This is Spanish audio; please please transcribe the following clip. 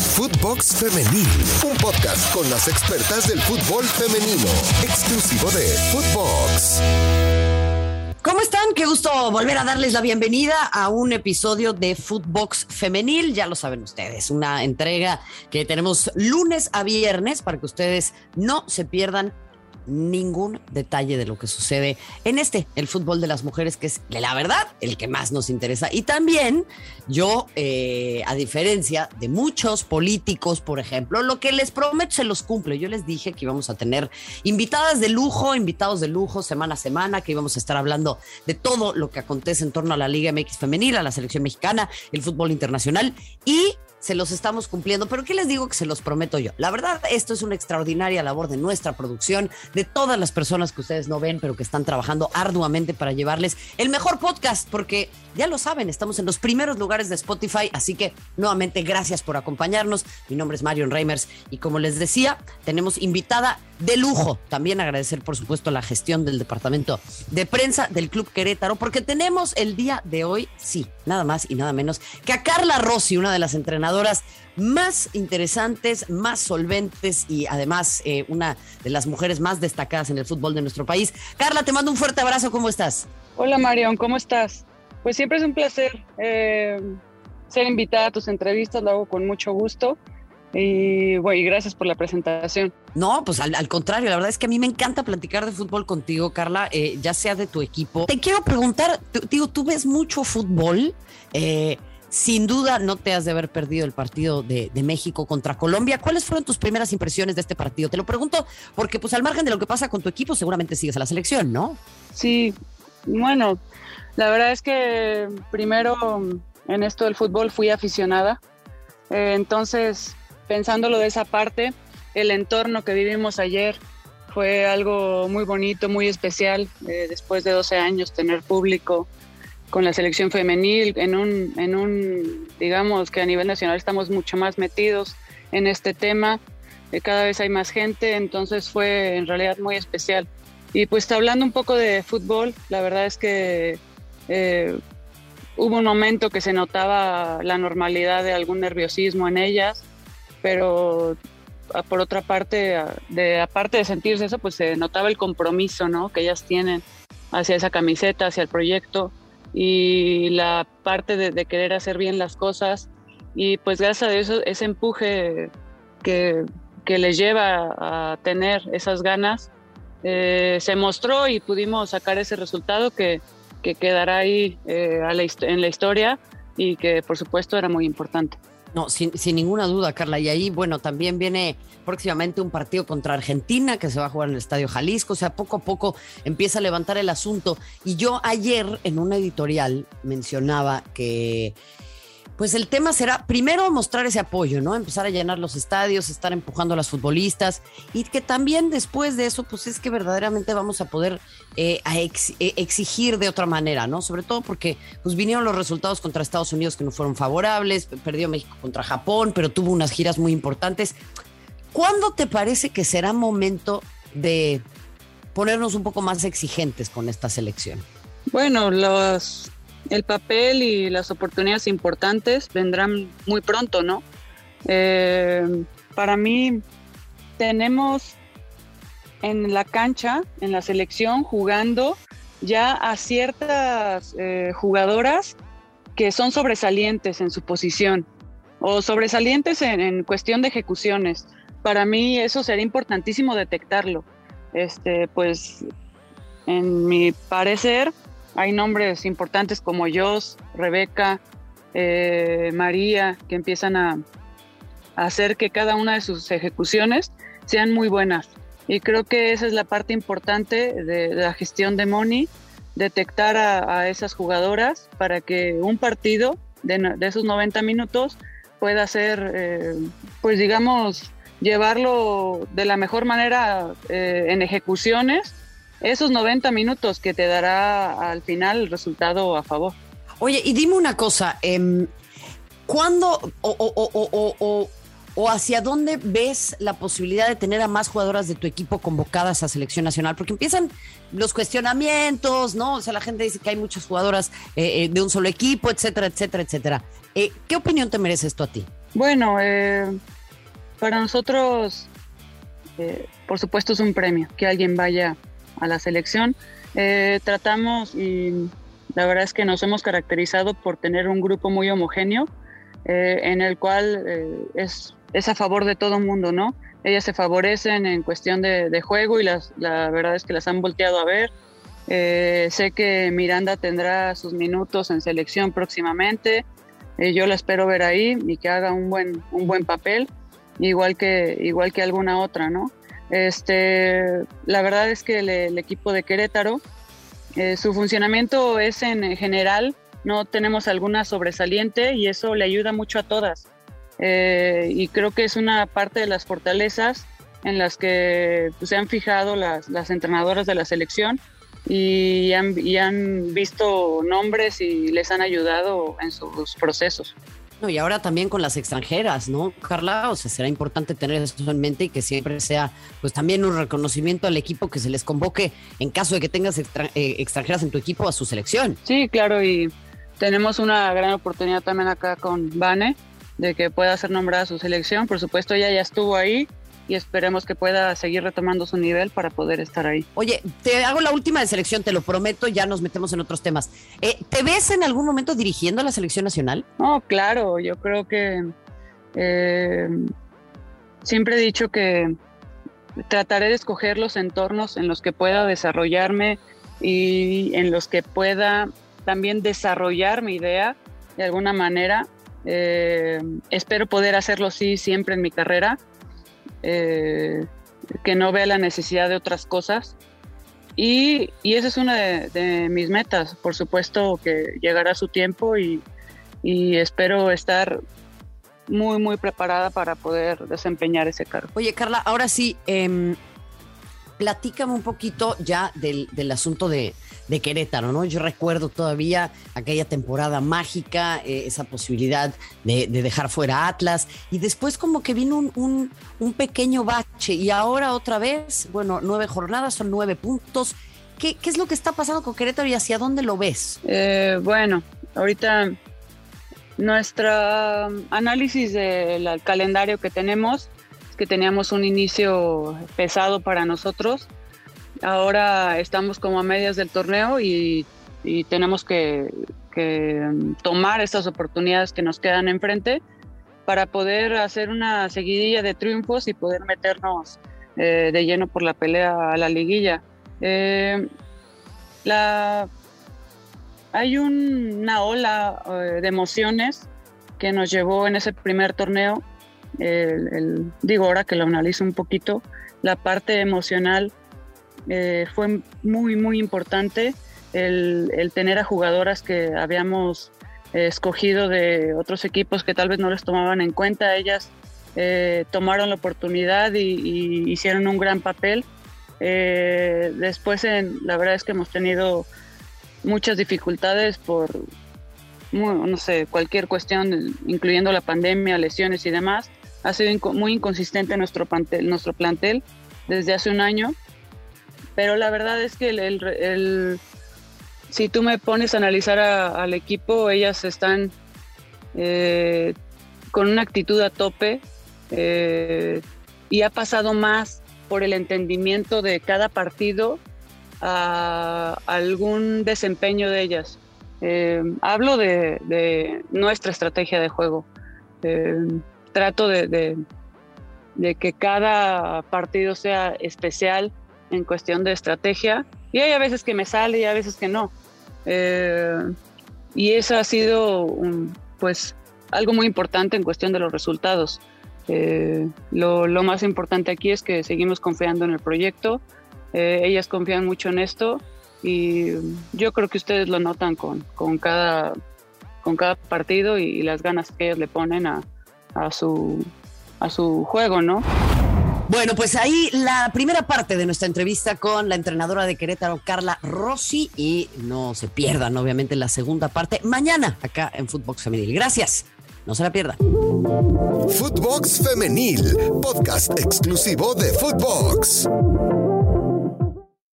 Footbox Femenil, un podcast con las expertas del fútbol femenino, exclusivo de Footbox. ¿Cómo están? Qué gusto volver a darles la bienvenida a un episodio de Footbox Femenil. Ya lo saben ustedes, una entrega que tenemos lunes a viernes para que ustedes no se pierdan ningún detalle de lo que sucede en este, el fútbol de las mujeres, que es la verdad el que más nos interesa. Y también yo, eh, a diferencia de muchos políticos, por ejemplo, lo que les prometo se los cumple. Yo les dije que íbamos a tener invitadas de lujo, invitados de lujo semana a semana, que íbamos a estar hablando de todo lo que acontece en torno a la Liga MX femenil, a la selección mexicana, el fútbol internacional y se los estamos cumpliendo. Pero ¿qué les digo que se los prometo yo? La verdad, esto es una extraordinaria labor de nuestra producción, de todas las personas que ustedes no ven, pero que están trabajando arduamente para llevarles el mejor podcast, porque ya lo saben, estamos en los primeros lugares de Spotify, así que nuevamente gracias por acompañarnos. Mi nombre es Marion Reimers y como les decía, tenemos invitada de lujo. También agradecer, por supuesto, la gestión del departamento de prensa del Club Querétaro, porque tenemos el día de hoy, sí, nada más y nada menos que a Carla Rossi, una de las entrenadoras más interesantes, más solventes y además eh, una de las mujeres más destacadas en el fútbol de nuestro país. Carla, te mando un fuerte abrazo, ¿cómo estás? Hola Marion, ¿cómo estás? Pues siempre es un placer eh, ser invitada a tus entrevistas, lo hago con mucho gusto. Y bueno, y gracias por la presentación. No, pues al, contrario, la verdad es que a mí me encanta platicar de fútbol contigo, Carla, eh, ya sea de tu equipo. Te quiero preguntar, digo, tú ves mucho fútbol. Eh, sin duda no te has de haber perdido el partido de, de, México contra Colombia. ¿Cuáles fueron tus primeras impresiones de este partido? Te lo pregunto porque pues al margen de lo que pasa con tu equipo seguramente sigues a la selección, ¿no? Sí, bueno, la verdad es que primero en esto del fútbol fui aficionada. Eh, entonces pensándolo de esa parte, el entorno que vivimos ayer fue algo muy bonito, muy especial, eh, después de 12 años tener público con la selección femenil, en un, en un, digamos que a nivel nacional estamos mucho más metidos en este tema, eh, cada vez hay más gente, entonces fue en realidad muy especial. Y pues hablando un poco de fútbol, la verdad es que eh, hubo un momento que se notaba la normalidad de algún nerviosismo en ellas, pero ah, por otra parte, ah, de, aparte de sentirse eso, pues se notaba el compromiso ¿no? que ellas tienen hacia esa camiseta, hacia el proyecto y la parte de, querer hacer bien las cosas y pues gracias a eso ese empuje que, que les lleva a tener esas ganas eh, se mostró y pudimos sacar ese resultado que, que quedará ahí eh, en la historia y que por supuesto era muy importante. No, sin, ninguna duda, Carla. Y ahí, bueno, también viene próximamente un partido contra Argentina que se va a jugar en el Estadio Jalisco. O sea, poco a poco empieza a levantar el asunto. Y yo ayer en una editorial mencionaba que pues el tema será primero mostrar ese apoyo, ¿no? Empezar a llenar los estadios, estar empujando a las futbolistas y que también después de eso, pues es que verdaderamente vamos a poder eh, eh, exigir de otra manera, ¿no? Sobre todo porque pues vinieron los resultados contra Estados Unidos que no fueron favorables, perdió México contra Japón, pero tuvo unas giras muy importantes. ¿Cuándo te parece que será momento de ponernos un poco más exigentes con esta selección? Bueno, los el papel y las oportunidades importantes vendrán muy pronto, ¿no? Eh, para mí tenemos en la cancha, en la selección, jugando ya a ciertas eh, jugadoras que son sobresalientes en su posición o sobresalientes en, en, cuestión de ejecuciones. Para mí eso sería importantísimo detectarlo. Este, pues, en mi parecer, hay nombres importantes como Jos, Rebeca, eh, María, que empiezan a, hacer que cada una de sus ejecuciones sean muy buenas. Y creo que esa es la parte importante de, la gestión de Moni, detectar a, esas jugadoras para que un partido de, esos 90 minutos pueda ser, eh, pues digamos, llevarlo de la mejor manera eh, en ejecuciones esos 90 minutos que te dará al final el resultado a favor. Oye, y dime una cosa, eh, ¿cuándo o, o, hacia dónde ves la posibilidad de tener a más jugadoras de tu equipo convocadas a selección nacional? Porque empiezan los cuestionamientos, ¿no? O sea, la gente dice que hay muchas jugadoras eh, eh, de un solo equipo, etcétera, etcétera, etcétera. Eh, ¿Qué opinión te merece esto a ti? Bueno, para nosotros, por supuesto, es un premio que alguien vaya a la selección. Eh, tratamos y la verdad es que nos hemos caracterizado por tener un grupo muy homogéneo en el cual es, es, a favor de todo el mundo, ¿no? Ellas se favorecen en cuestión de, juego y las, la verdad es que las han volteado a ver. sé que Miranda tendrá sus minutos en selección próximamente. Eh, yo la espero ver ahí y que haga un buen, un buen papel, igual que, igual que alguna otra, ¿no? Este, la verdad es que el, equipo de Querétaro, eh, su funcionamiento es en general, no tenemos alguna sobresaliente y eso le ayuda mucho a todas. Eh, y creo que es una parte de las fortalezas en las que pues, se han fijado las, las entrenadoras de la selección y han, visto nombres y les han ayudado en sus procesos. Y ahora también con las extranjeras, ¿no, Carla? O sea, será importante tener eso en mente y que siempre sea, pues también un reconocimiento al equipo que se les convoque en caso de que tengas eh, extranjeras en tu equipo a su selección. Sí, claro, y tenemos una gran oportunidad también acá con Vane de que pueda ser nombrada su selección. Por supuesto, ella ya estuvo ahí, y esperemos que pueda seguir retomando su nivel para poder estar ahí. Oye, te hago la última de selección, te lo prometo, ya nos metemos en otros temas. Eh, ¿Te ves en algún momento dirigiendo a la selección nacional? No, claro, yo creo que eh, siempre he dicho que trataré de escoger los entornos en los que pueda desarrollarme y en los que pueda también desarrollar mi idea de alguna manera. Eh, espero poder hacerlo sí siempre en mi carrera eh, que no vea la necesidad de otras cosas. Y, y esa es una de, mis metas. Por supuesto que llegará su tiempo y, y espero estar muy, muy preparada para poder desempeñar ese cargo. Oye, Carla, ahora sí, eh, platícame un poquito ya del, del asunto de, de, Querétaro, ¿no? Yo recuerdo todavía aquella temporada mágica, eh, esa posibilidad de, de, dejar fuera Atlas, y después como que vino un, un, pequeño bache, y ahora otra vez, bueno, nueve jornadas, son nueve puntos. ¿Qué, qué es lo que está pasando con Querétaro y hacia dónde lo ves? Eh, bueno, ahorita nuestro análisis del calendario que tenemos que teníamos un inicio pesado para nosotros. Ahora estamos como a medias del torneo y, tenemos que, tomar estas oportunidades que nos quedan enfrente para poder hacer una seguidilla de triunfos y poder meternos eh, de lleno por la pelea a la liguilla. Eh, la, hay una ola eh, de emociones que nos llevó en ese primer torneo el, digo ahora que lo analizo un poquito, la parte emocional eh, fue muy, muy importante. El, tener a jugadoras que habíamos escogido de otros equipos que tal vez no les tomaban en cuenta, ellas eh, tomaron la oportunidad y, hicieron un gran papel. Eh, después, la verdad es que hemos tenido muchas dificultades por, no sé, cualquier cuestión, incluyendo la pandemia, lesiones y demás ha sido muy inconsistente nuestro nuestro plantel desde hace un año, pero la verdad es que el, si tú me pones a analizar al equipo, ellas están eh, con una actitud a tope eh, y ha pasado más por el entendimiento de cada partido a algún desempeño de ellas. Eh, hablo de, nuestra estrategia de juego trato de, que cada partido sea especial en cuestión de estrategia. Y hay a veces que me sale y a veces que no. Eh, y eso ha sido pues algo muy importante en cuestión de los resultados. Eh, lo, más importante aquí es que seguimos confiando en el proyecto. Eh, ellas confían mucho en esto y yo creo que ustedes lo notan con, cada, con cada partido y las ganas que ellos le ponen a, a su, a su juego, ¿no? Bueno, pues ahí la primera parte de nuestra entrevista con la entrenadora de Querétaro, Carla Rossi, y no se pierdan, obviamente, la segunda parte mañana acá en Footbox Femenil. Gracias, no se la pierdan. Footbox Femenil, podcast exclusivo de Footbox.